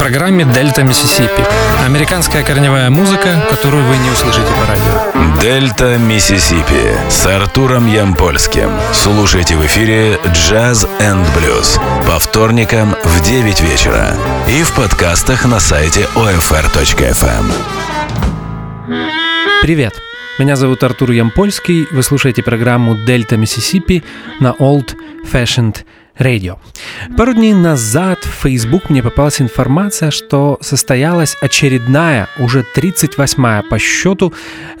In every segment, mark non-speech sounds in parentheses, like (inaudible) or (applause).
программе «Дельта Миссисипи». Американская корневая музыка, которую вы не услышите по радио. «Дельта Миссисипи» с Артуром Ямпольским. Слушайте в эфире «Jazz and Blues» по вторникам в 9 вечера и в подкастах на сайте OFR.FM. Привет! Меня зовут Артур Ямпольский. Вы слушаете программу «Дельта Миссисипи» на Old Fashioned Radio. Пару дней назад в Facebook мне попалась информация, что состоялась очередная, уже 38-я по счету,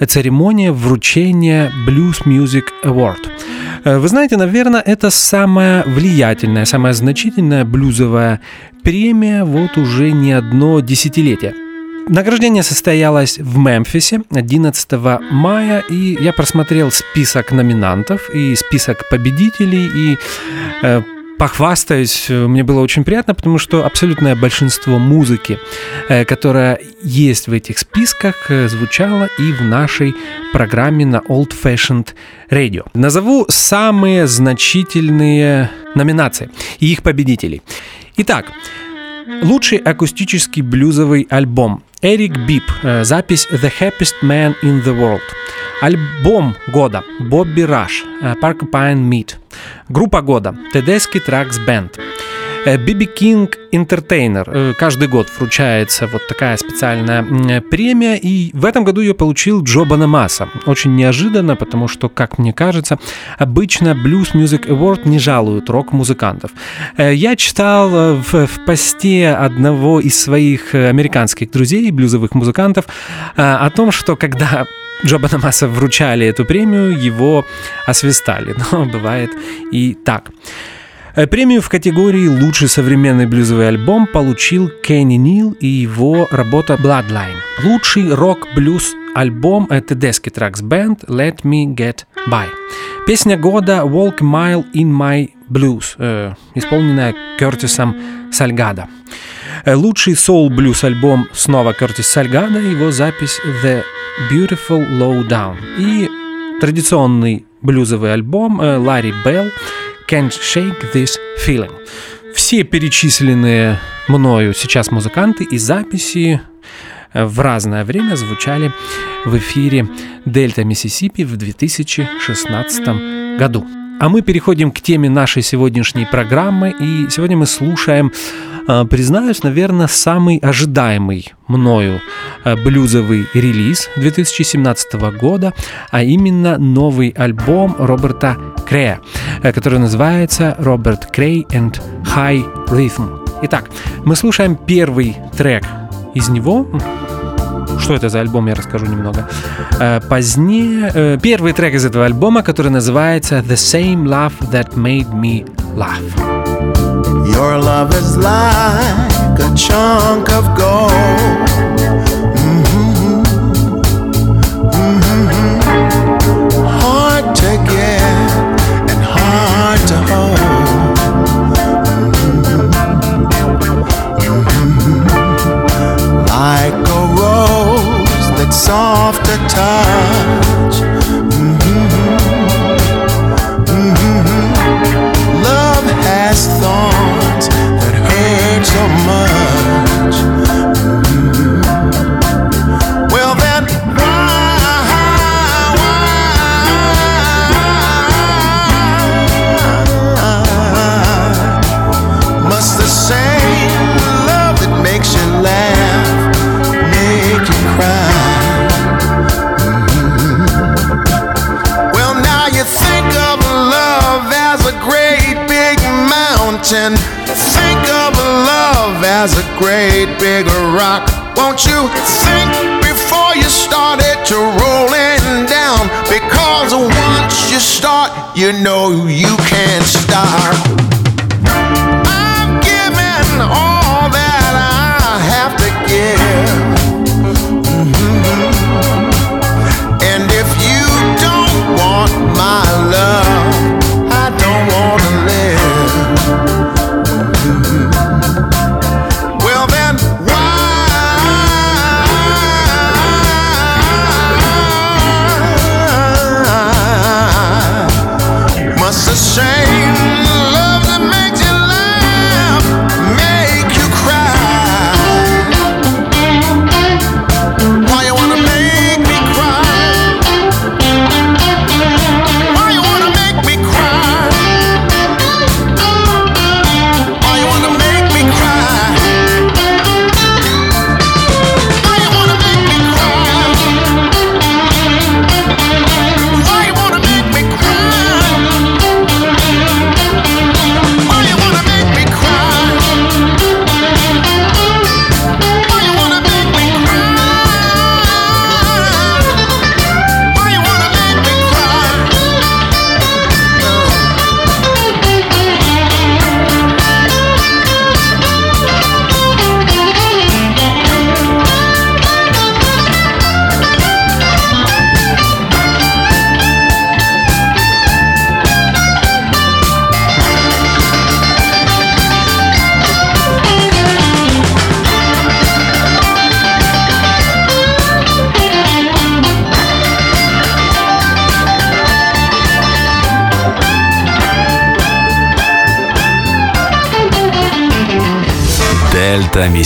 церемония вручения Blues Music Award. Э, вы знаете, наверное, это самая влиятельная, самая значительная блюзовая премия вот уже не одно десятилетие. Награждение состоялось в Мемфисе 11 мая, и я просмотрел список номинантов и список победителей, и э, похвастаюсь, мне было очень приятно, потому что абсолютное большинство музыки, э, которая есть в этих списках, э, звучала и в нашей программе на Old Fashioned Radio. Назову самые значительные номинации и их победителей. Итак, лучший акустический блюзовый альбом Эрик Бип, э, запись The Happiest Man in the World. Альбом года Бобби Раш, Porcupine Meat. Группа года Tedeschi Tracks Band. Биби Кинг Entertainer. Каждый год вручается вот такая специальная премия, и в этом году ее получил Джо Банамаса. Очень неожиданно, потому что, как мне кажется, обычно Blues Music Award не жалуют рок-музыкантов. Э, я читал э, в, в посте одного из своих американских друзей, блюзовых музыкантов, э, о том, что когда Джо Банамаса вручали эту премию, его освистали. (laughs) Но бывает и так. Э, премию в категории «Лучший современный блюзовый альбом» получил Кенни Нил и его работа «Bloodline». Лучший рок-блюз альбом — это Desky Tracks Band «Let Me Get By». Песня года «Walk Mile in My Blues», э, исполненная Кертисом Сальгадо. Э, лучший соул-блюз альбом снова Кертис Сальгадо, его запись «The Beautiful Lowdown». И традиционный блюзовый альбом э, Ларри Белл Can't Shake This Feeling. Все перечисленные мною сейчас музыканты и записи в разное время звучали в эфире Дельта Миссисипи в 2016 году. А мы переходим к теме нашей сегодняшней программы, и сегодня мы слушаем а, признаюсь, наверное, самый ожидаемый мною а, блюзовый релиз 2017 года, а именно новый альбом Роберта Крея, э, который называется «Роберт Крей and High Rhythm». Итак, мы слушаем первый трек из него, что это за альбом, я расскажу немного. Э, позднее, э, первый трек из этого альбома, который называется «The Same Love That Made Me Laugh». Your love is like a chunk of gold.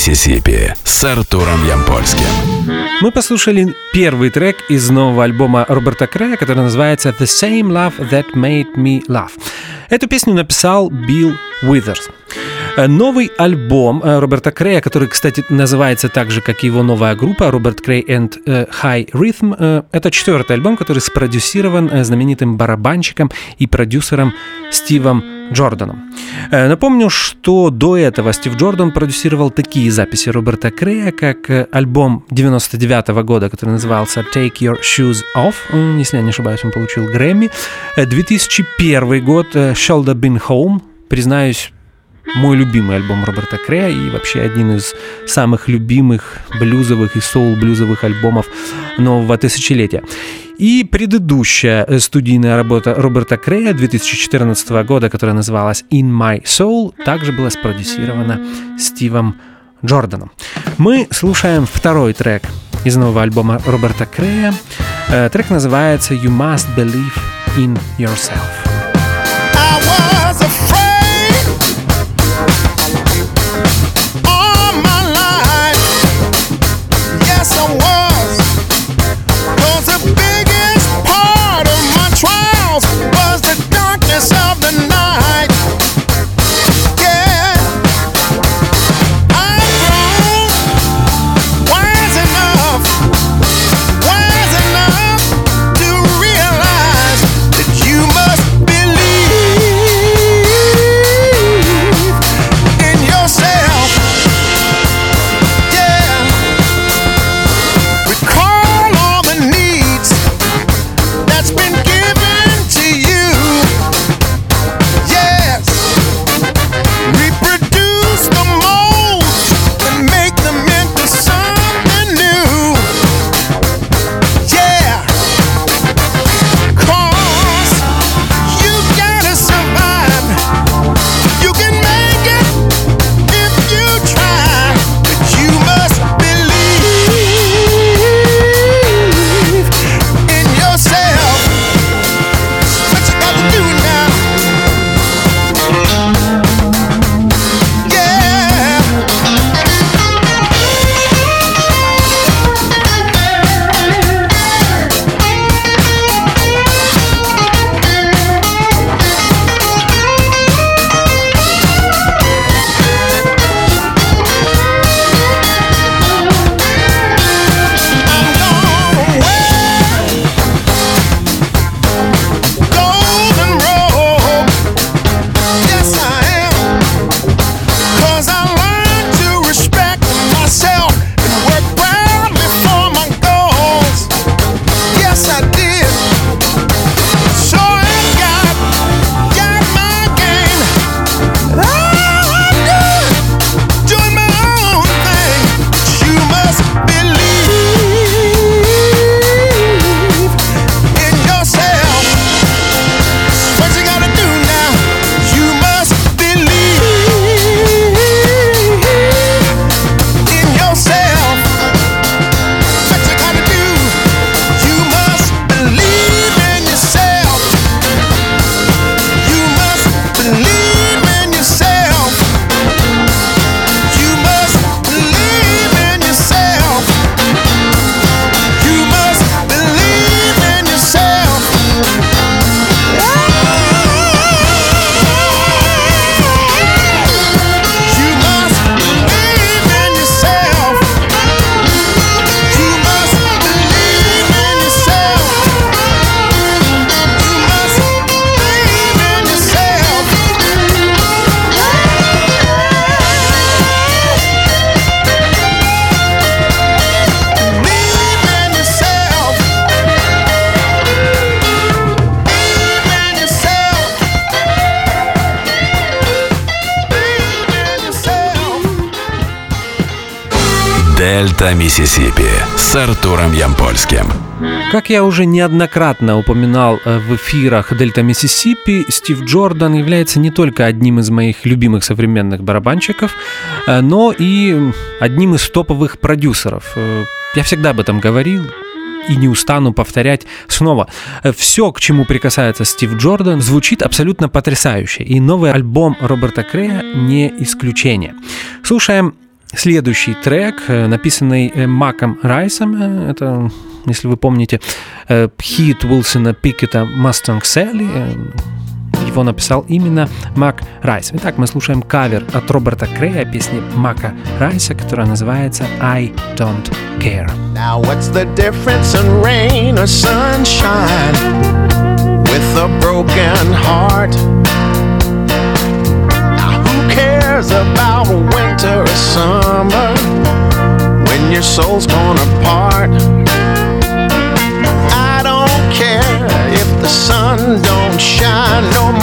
Миссисипи с Артуром Ямпольским. Мы послушали первый трек из нового альбома Роберта Крея, который называется «The Same Love That Made Me Laugh». Эту песню написал Билл Уизерс. Э, новый альбом э, Роберта Крея, который, кстати, называется так же, как и его новая группа Роберт Крей and э, High Rhythm, это четвертый альбом, который спродюсирован знаменитым барабанщиком и продюсером Стивом Джорданом. Напомню, что до этого Стив Джордан продюсировал такие записи Роберта Крея, как альбом 99 -го года, который назывался Take Your Shoes Off, если я не ошибаюсь, он получил Грэмми. 2001 год Shoulda Been Home, признаюсь, мой любимый альбом Роберта Крея и вообще один из самых любимых блюзовых и соул-блюзовых альбомов нового тысячелетия. И предыдущая э, студийная работа Роберта Крея 2014 года, которая называлась In My Soul, также была спродюсирована Стивом Джорданом. Мы слушаем второй трек из нового альбома Роберта Крея. Э, трек называется You Must Believe in Yourself. Дельта Миссисипи с Артуром Ямпольским. Как я уже неоднократно упоминал э, в эфирах Дельта Миссисипи, Стив Джордан является не только одним из моих любимых современных барабанщиков, э, но и одним из топовых продюсеров. Э, я всегда об этом говорил, и не устану повторять снова. Все, к чему прикасается Стив Джордан, звучит абсолютно потрясающе, и новый альбом Роберта Крея не исключение. Слушаем следующий трек, э, написанный э, Маком Райсом, э, это если вы помните, хит Уилсона Пикета «Mustang Sally», его написал именно Мак Райс. Итак, мы слушаем кавер от Роберта Крея песни Мака Райса, которая называется «I Don't Care». Now what's the difference in rain or sunshine with a broken heart? soul's gonna part. I don't care if the sun don't shine. No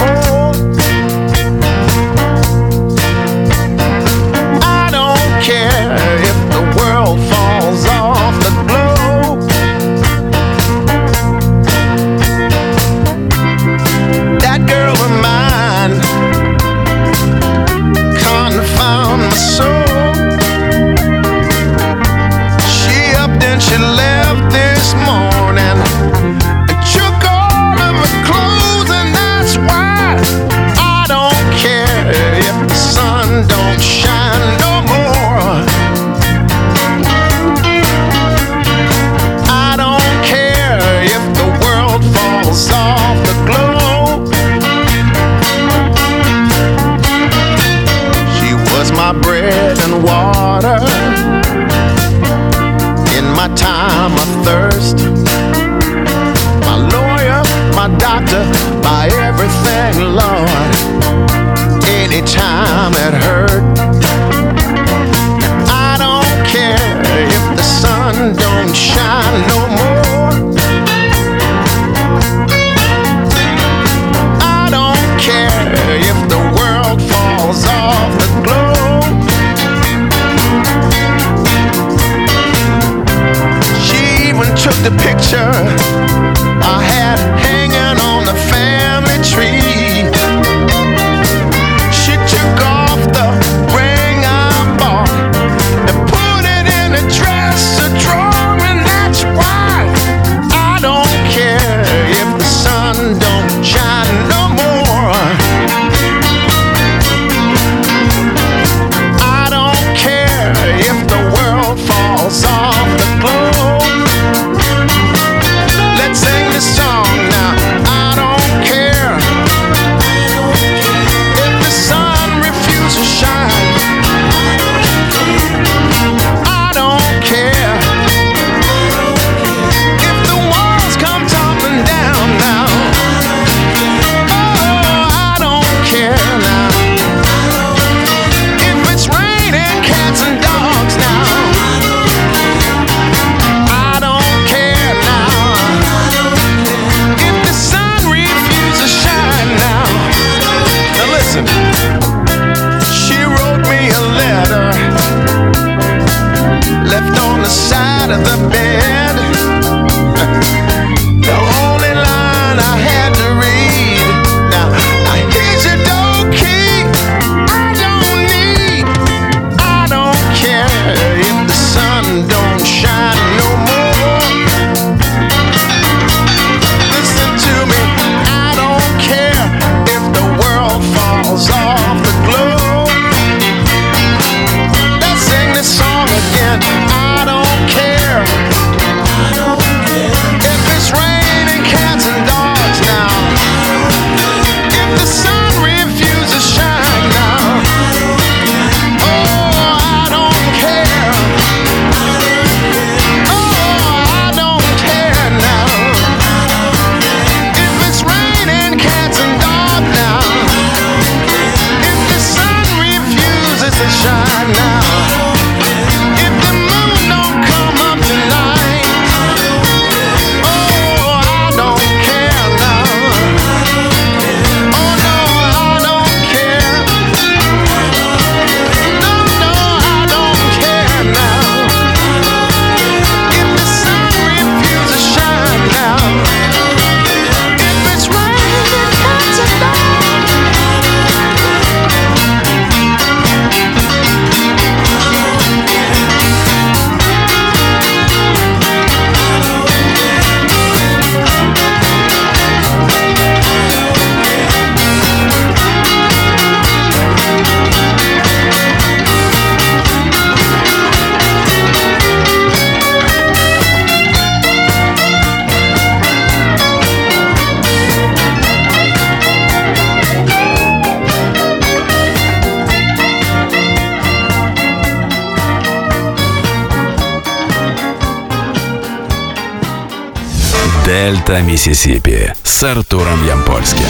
Дельта Миссисипи с Артуром Ямпольским.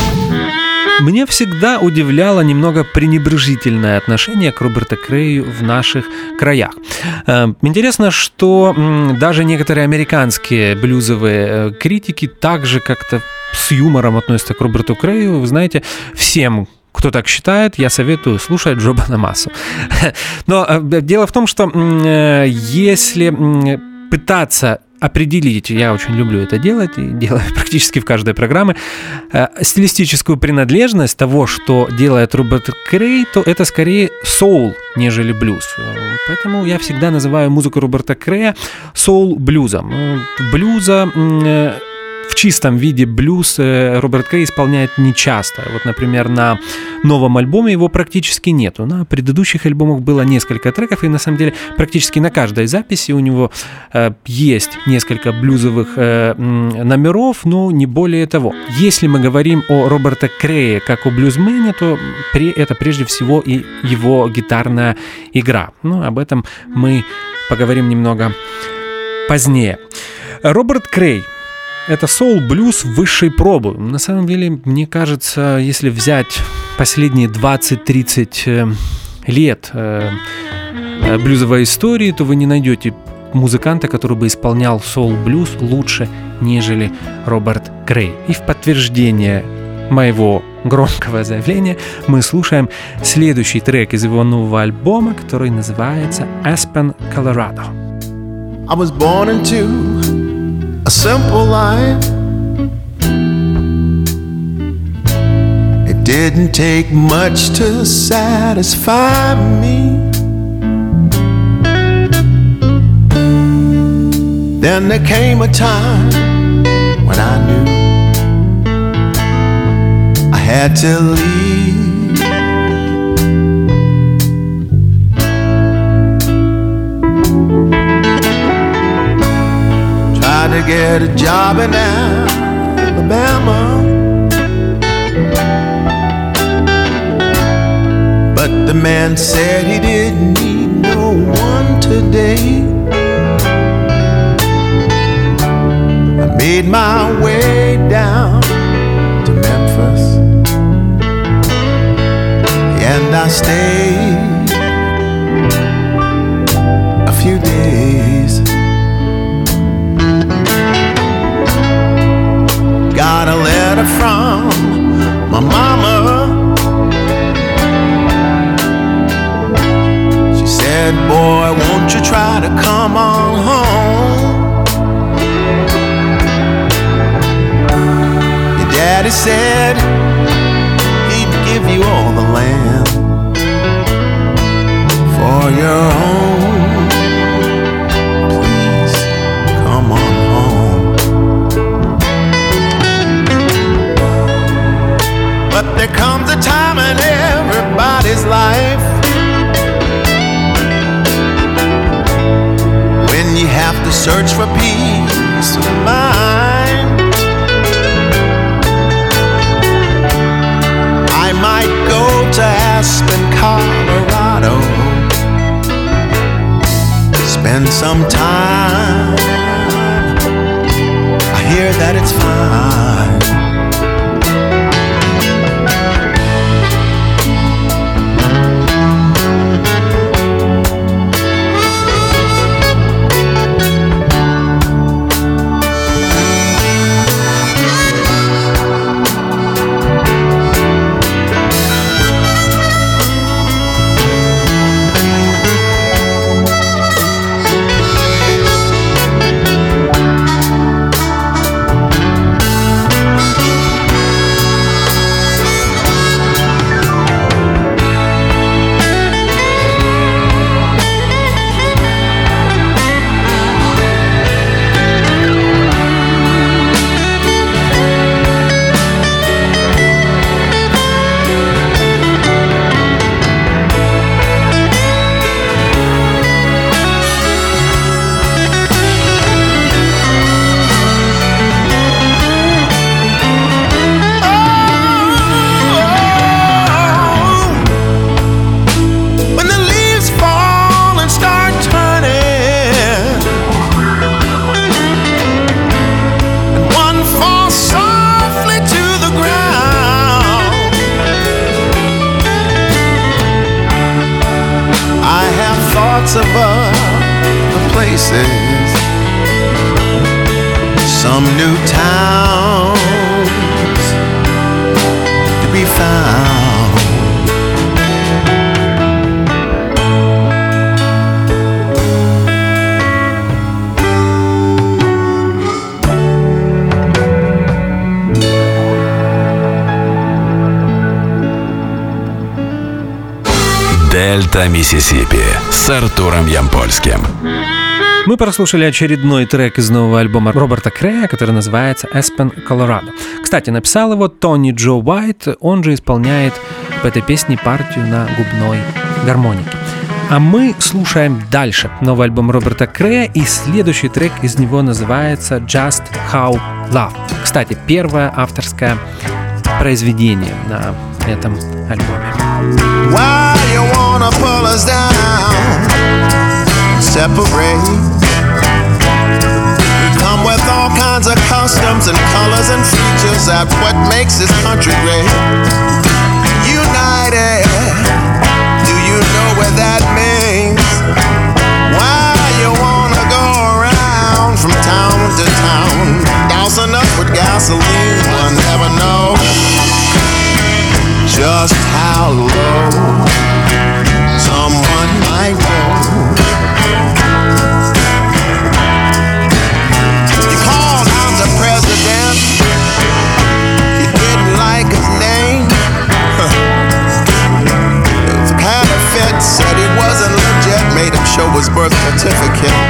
Мне всегда удивляло немного пренебрежительное отношение к Роберту Крею в наших краях. Э, интересно, что даже некоторые американские блюзовые э, критики также как-то с юмором относятся к Роберту Крею. Вы знаете, всем кто так считает, я советую слушать Джоба на массу. (laughs) Но э, дело в том, что если пытаться определить, я очень люблю это делать и делаю (laughs) практически в каждой программе, э, стилистическую принадлежность того, что делает Роберт Крей, то это скорее соул, нежели блюз. Поэтому я всегда называю музыку Роберта Крея соул-блюзом. Блюза в чистом виде блюз э, Роберт Крей исполняет нечасто. Вот, например, на новом альбоме его практически нету. На предыдущих альбомах было несколько треков, и на самом деле практически на каждой записи у него э, есть несколько блюзовых э, номеров, но не более того. Если мы говорим о Роберта Крее как о блюзмене, то при, это прежде всего и его гитарная игра. Ну, об этом мы поговорим немного позднее. Роберт Крей это соул-блюз высшей пробы. На самом деле, мне кажется, если взять последние 20-30 э, лет э, э, блюзовой истории, то вы не найдете музыканта, который бы исполнял соул-блюз лучше, нежели Роберт Грей. И в подтверждение моего громкого заявления мы слушаем следующий трек из его нового альбома, который называется Aspen, Colorado. I was born into a simple life. It didn't take much to satisfy me. Then there came a time when I knew I had to leave. To get a job in Alabama. But the man said he didn't need no one today. I made my way down to Memphis and I stayed a few days. Got a letter from my mama. She said, Boy, won't you try to come on home? Your daddy said he'd give you all the land for your own. There comes a time in everybody's life when you have to search for peace of mind. I might go to Aspen, Colorado, spend some time. I hear that it's fine. lots of other places. Some new towns to be found. Дельта Миссисипи с Артуром Ямпольским. Мы прослушали очередной трек из нового альбома Роберта Крея, который называется Aspen, Colorado. Кстати, написал его Тони Джо Уайт, он же исполняет в этой песне партию на губной гармонике. А мы слушаем дальше новый альбом Роберта Крея, и следующий трек из него называется Just How Love. Кстати, первое авторское произведение на этом альбоме. Why you wanna pull us down? Separate. We come with all kinds of customs and colors and features that what makes this country great. United. Do you know what that means? Why you wanna go around from town to town, dousing us with gasoline? One never knows just how low someone might go. You called out the president, you didn't like his name. (laughs) Counterfeit said he wasn't legit, made him show his birth certificate.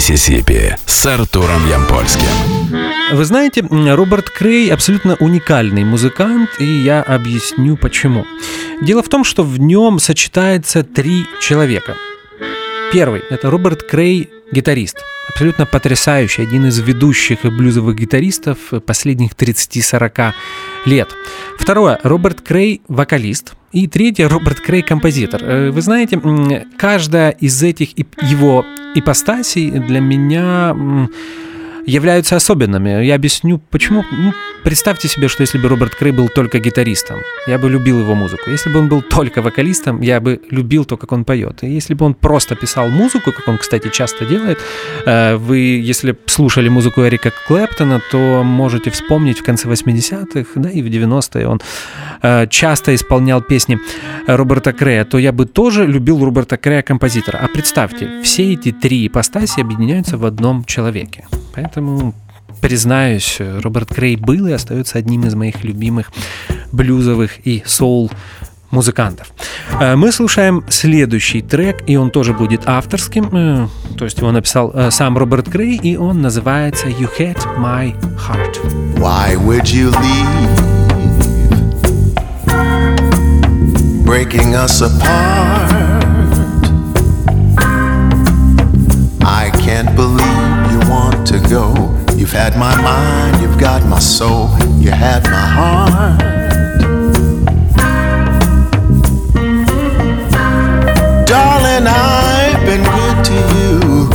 Миссисипи с Артуром Ямпольским. Вы знаете, Роберт Крей абсолютно уникальный музыкант, и я объясню почему. Дело в том, что в нем сочетается три человека. Первый – это Роберт Крей, гитарист. Абсолютно потрясающий, один из ведущих блюзовых гитаристов последних 30-40 лет. Второе – Роберт Крей, вокалист. И третье – Роберт Крей, композитор. Э, Вы знаете, каждая из этих его ипостасей для меня являются особенными. Я объясню, почему. Ну, представьте себе, что если бы Роберт Крей был только гитаристом, я бы любил его музыку. Если бы он был только вокалистом, я бы любил то, как он поет. И если бы он просто писал музыку, как он, кстати, часто делает, э, вы, если слушали музыку Эрика Клэптона, то можете вспомнить в конце 80-х, да, и в 90-е он э, часто исполнял песни Роберта Крея, то я бы тоже любил Роберта Крея композитора. А представьте, все эти три ипостаси объединяются в одном человеке. Поэтому признаюсь, Роберт Крей был и остается одним из моих любимых блюзовых и соул музыкантов. Э, мы слушаем следующий трек, и он тоже будет авторским, э, то есть его написал э, сам Роберт Крей, и он называется «You Had My Heart». Why would you leave? Breaking us apart I can't believe you want to go You've had my mind, you've got my soul, you had my heart. Darling, I've been good to you.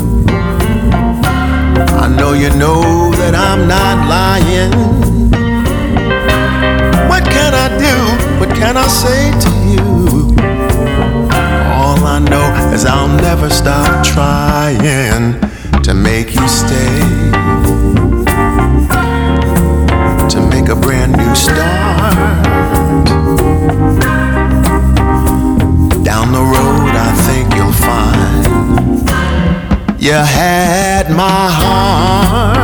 I know you know that I'm not lying. What can I do? What can I say to you? All I know is I'll never stop trying to make you stay to make a brand new start. Down the road, I think you'll find you had my heart.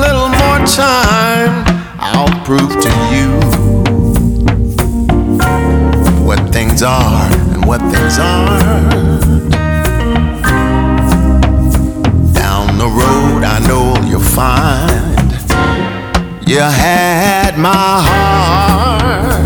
little more time, I'll prove to you what things are and what things aren't. Down the road, I know you'll find you had my heart.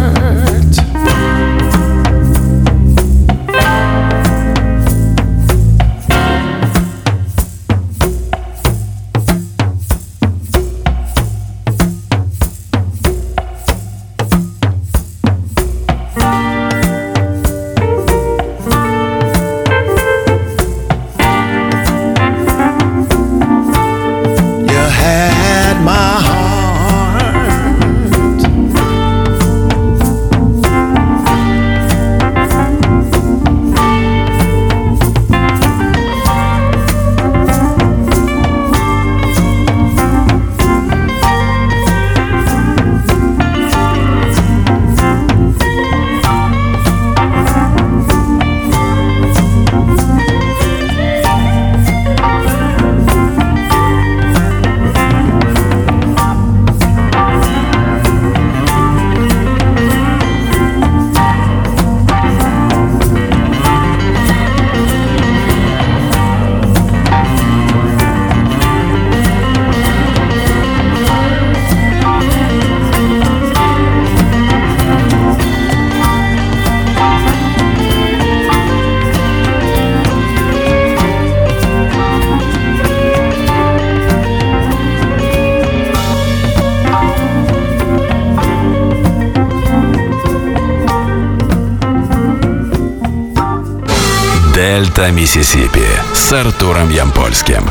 Дельта Миссисипи с Артуром Ямпольским.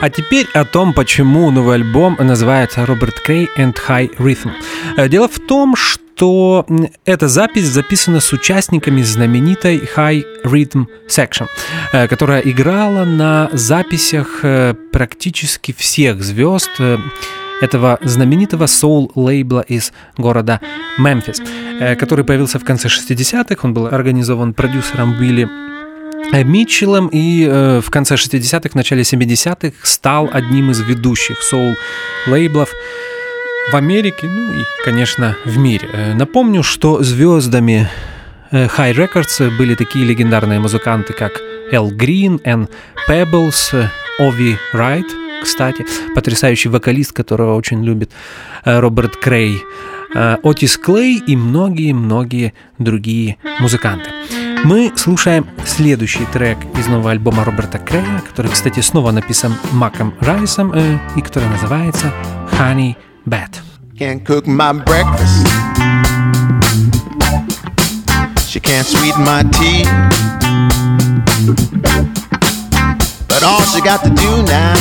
А теперь о том, почему новый альбом называется «Роберт Крей and High Rhythm». Э, дело в том, что эта запись записана с участниками знаменитой High Rhythm Section, э, которая играла на записях э, практически всех звезд этого знаменитого соул-лейбла из города Мемфис, который появился в конце 60-х. Он был организован продюсером Билли Э, Митчеллом и э, в конце 60-х, начале 70-х стал одним из ведущих соул-лейблов в Америке, ну и, конечно, в мире. Э, напомню, что звездами э, High Records были такие легендарные музыканты, как Эл Грин, Энн Пеблс, Ови Райт, кстати, потрясающий вокалист, которого очень любит Роберт Крей, Отис Клей и многие-многие другие музыканты. Мы слушаем следующий трек из нового альбома Роберта Крея, который, кстати, снова написан Маком Райсом э, и который называется Honey Bat. Can't cook my breakfast. She can't sweeten my tea. But all she got to do now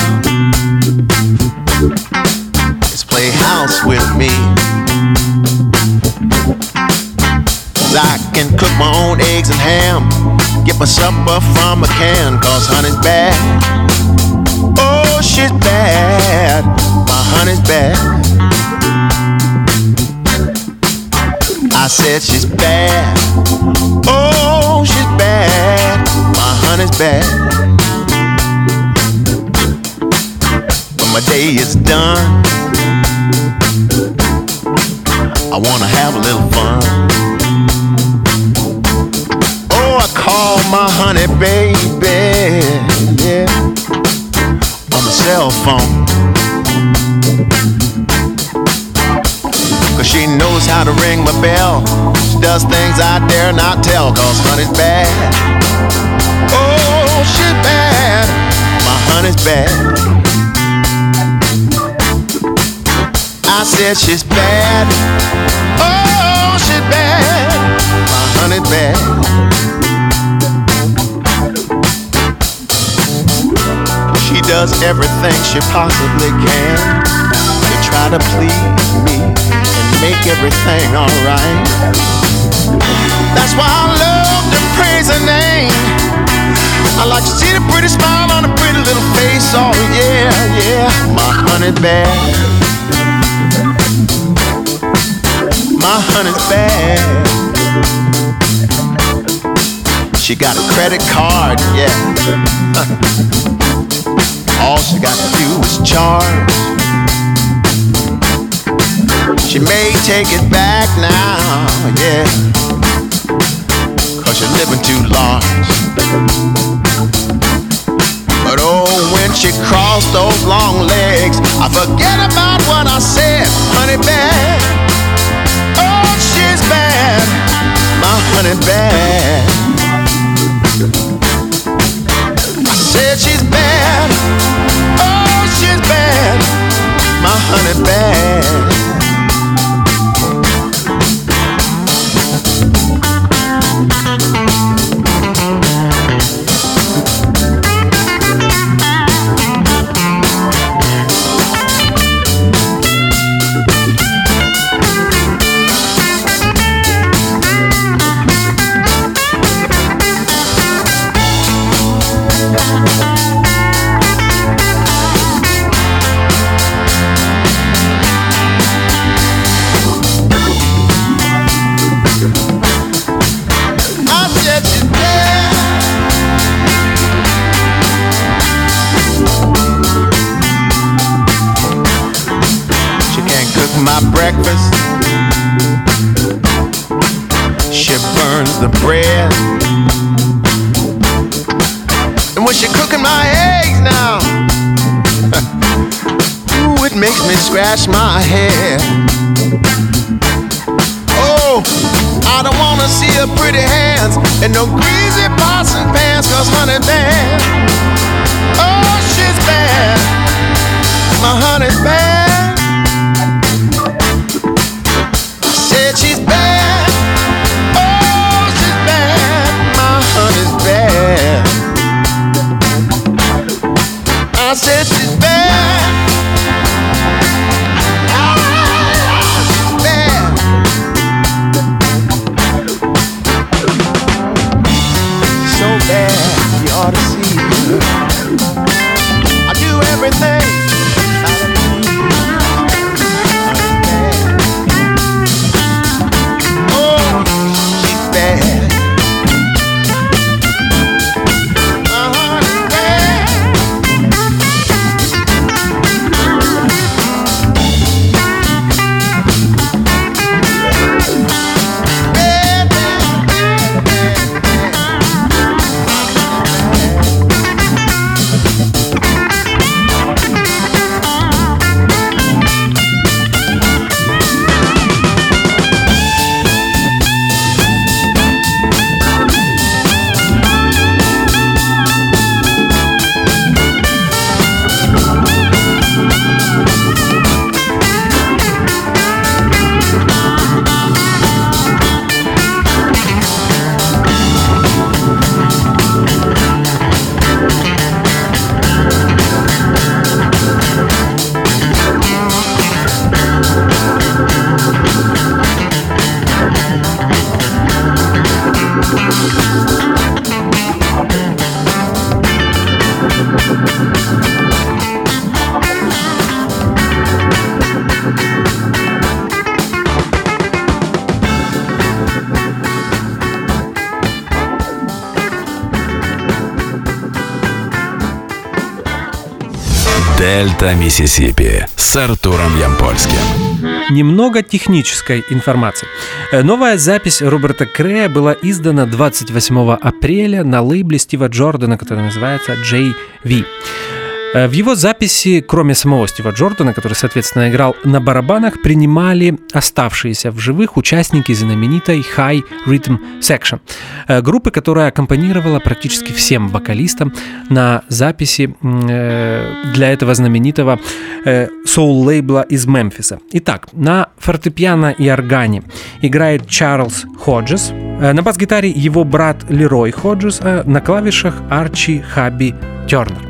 is play house with me. I can cook my own eggs and ham. Get my supper from a can, cause honey's bad. Oh, she's bad. My honey's bad. I said she's bad. Oh, she's bad. My honey's bad. When my day is done, I wanna have a little fun. My honey baby, yeah, on the cell phone. Cause she knows how to ring my bell. She does things I dare not tell, cause honey's bad. Oh, she's bad. My honey's bad. I said she's bad. Oh, she's bad. My honey's bad. Does everything she possibly can to try to please me and make everything alright. That's why I love to praise her name. I like to see the pretty smile on a pretty little face. Oh yeah, yeah, my honey bad. My honey's bad. She got a credit card, yeah. (laughs) All she got to do is charge. She may take it back now, yeah. Cause you're living too large. But oh, when she crossed those long legs, I forget about what I said, honey bad. Oh, she's bad, my honey bad. I said she's bad my honey bad. And no greasy pots and pans, cause honey Дельта Миссисипи с Артуром Ямпольским. Немного технической информации. Э, новая запись Роберта Крея была издана 28 апреля на лейбле Стива Джордана, который называется JV. Э, в его записи, кроме самого Стива Джордана, который, соответственно, играл на барабанах, принимали оставшиеся в живых участники знаменитой High Rhythm Section, э, группы, которая аккомпанировала практически всем вокалистам на записи э, для этого знаменитого соул-лейбла из Мемфиса. Итак, на фортепиано и органе играет Чарльз Ходжес, на бас-гитаре его брат Лерой Ходжес, а на клавишах Арчи Хаби Тернер.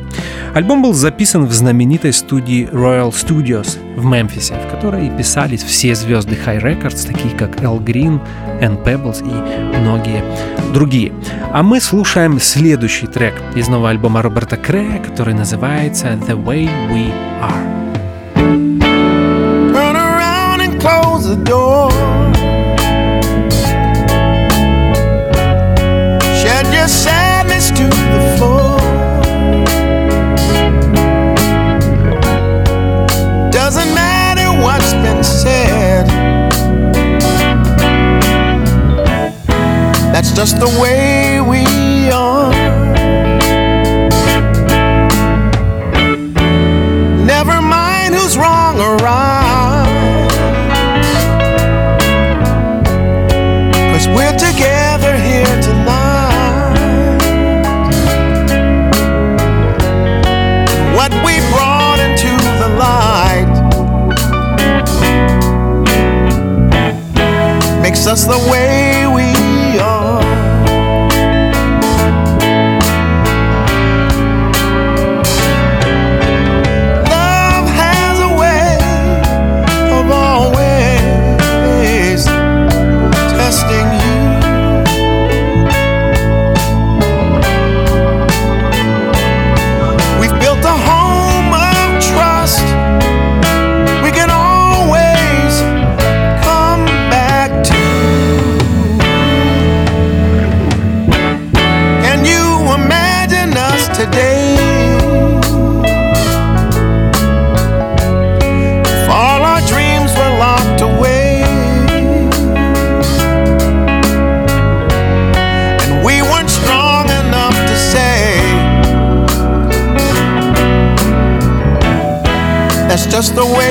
Альбом был записан в знаменитой студии Royal Studios в Мемфисе, в которой писались все звезды High Records, такие как Эл Грин, Энн Pebbles и многие другие. А мы слушаем следующий трек из нового альбома Роберта Крея, который называется The Way We Are. Turn around and close the door. Just the way we are. Never mind who's wrong or right. Cause we're together here tonight. What we brought into the light makes us the way just the way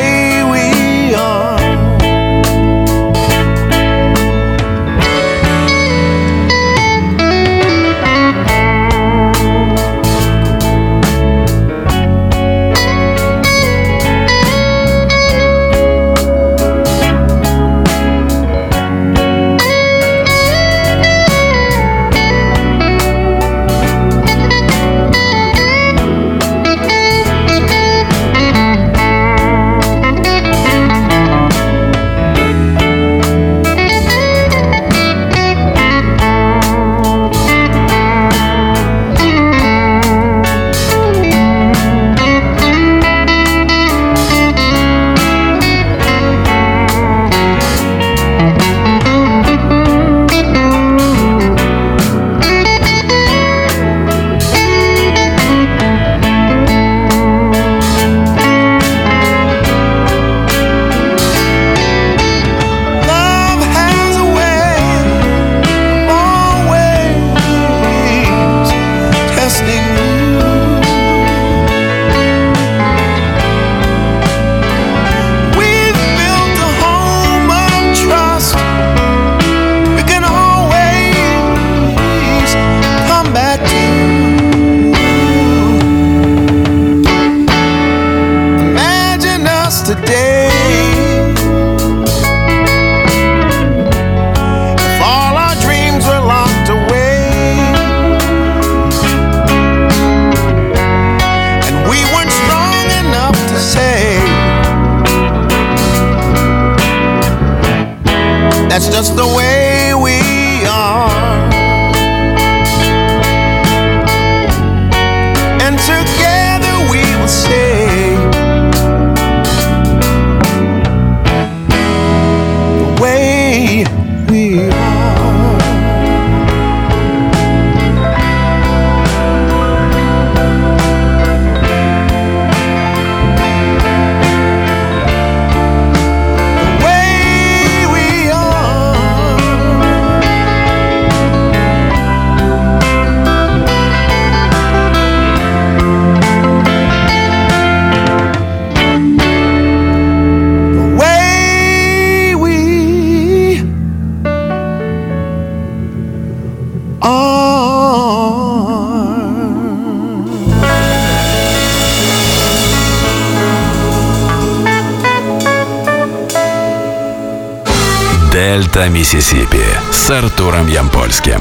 «Высота Миссисипи» с Артуром Ямпольским.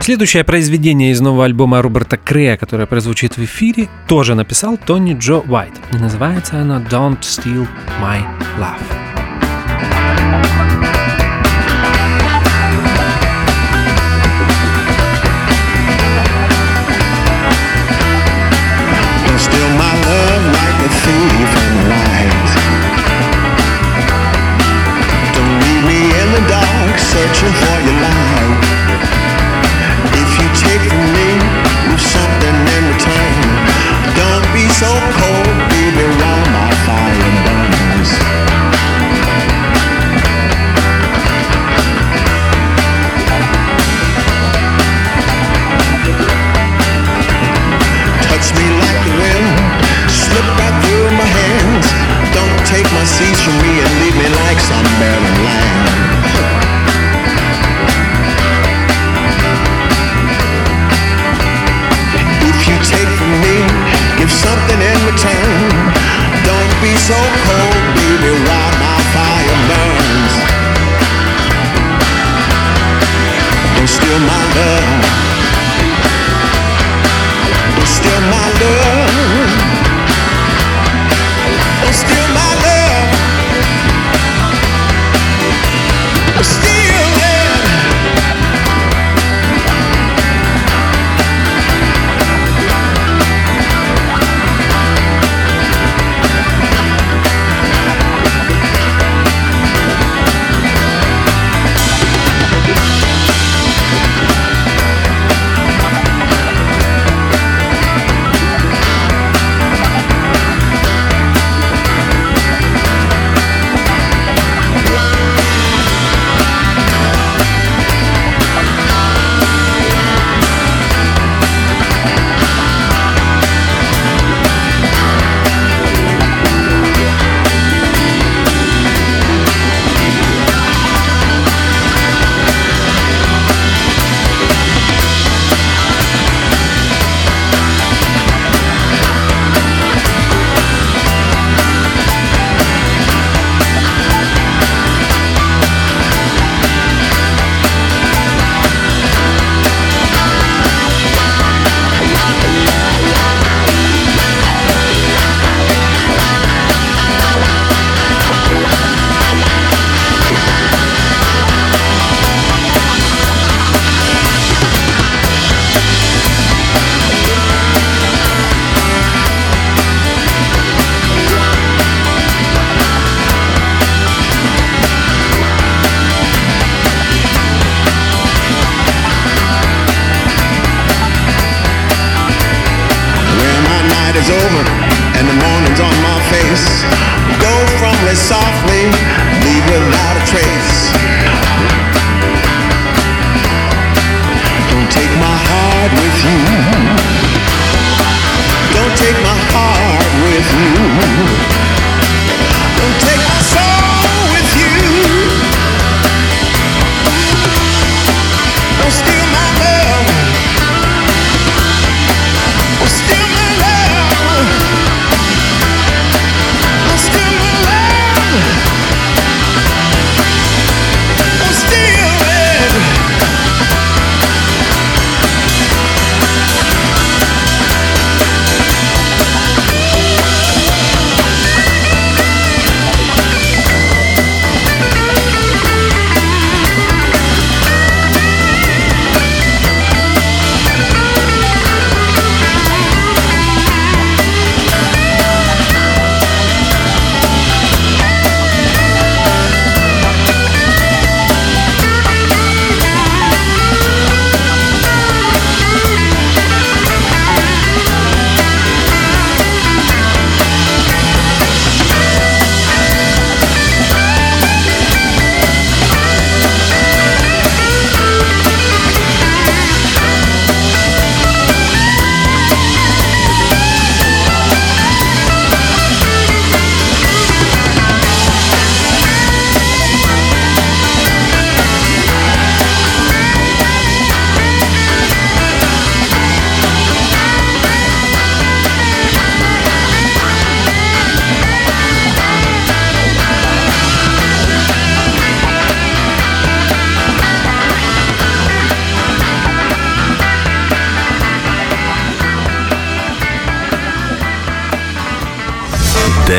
Следующее произведение из нового альбома Роберта Крея, которое прозвучит в эфире, тоже написал Тони Джо Уайт. И называется она «Don't Steal My Love». steal my love like a thief searching for your life. If you take from me, leave something in return. Don't be so cold.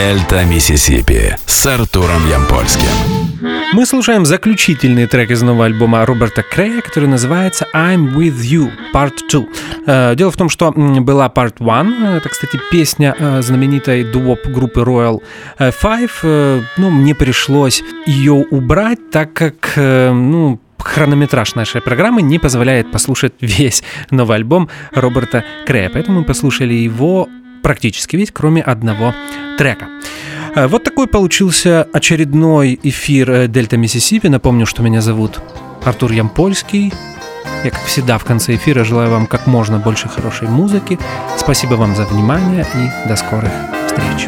Дельта Миссисипи с Артуром Ямпольским. Мы слушаем заключительный трек из нового альбома Роберта Крея, который называется I'm With You Part 2. Э, дело в том, что была Part 1, это, кстати, песня э, знаменитой дуоп группы Royal Five. Ну, мне пришлось ее убрать, так как, ну, хронометраж нашей программы не позволяет послушать (laughs) весь новый альбом Роберта Крея, поэтому мы послушали его практически весь, кроме одного трека. Э, вот такой получился очередной эфир э, Дельта Миссисипи. Напомню, что меня зовут Артур Ямпольский. Я, как всегда, в конце эфира желаю вам как можно больше хорошей музыки. Спасибо вам за внимание и до скорых встреч.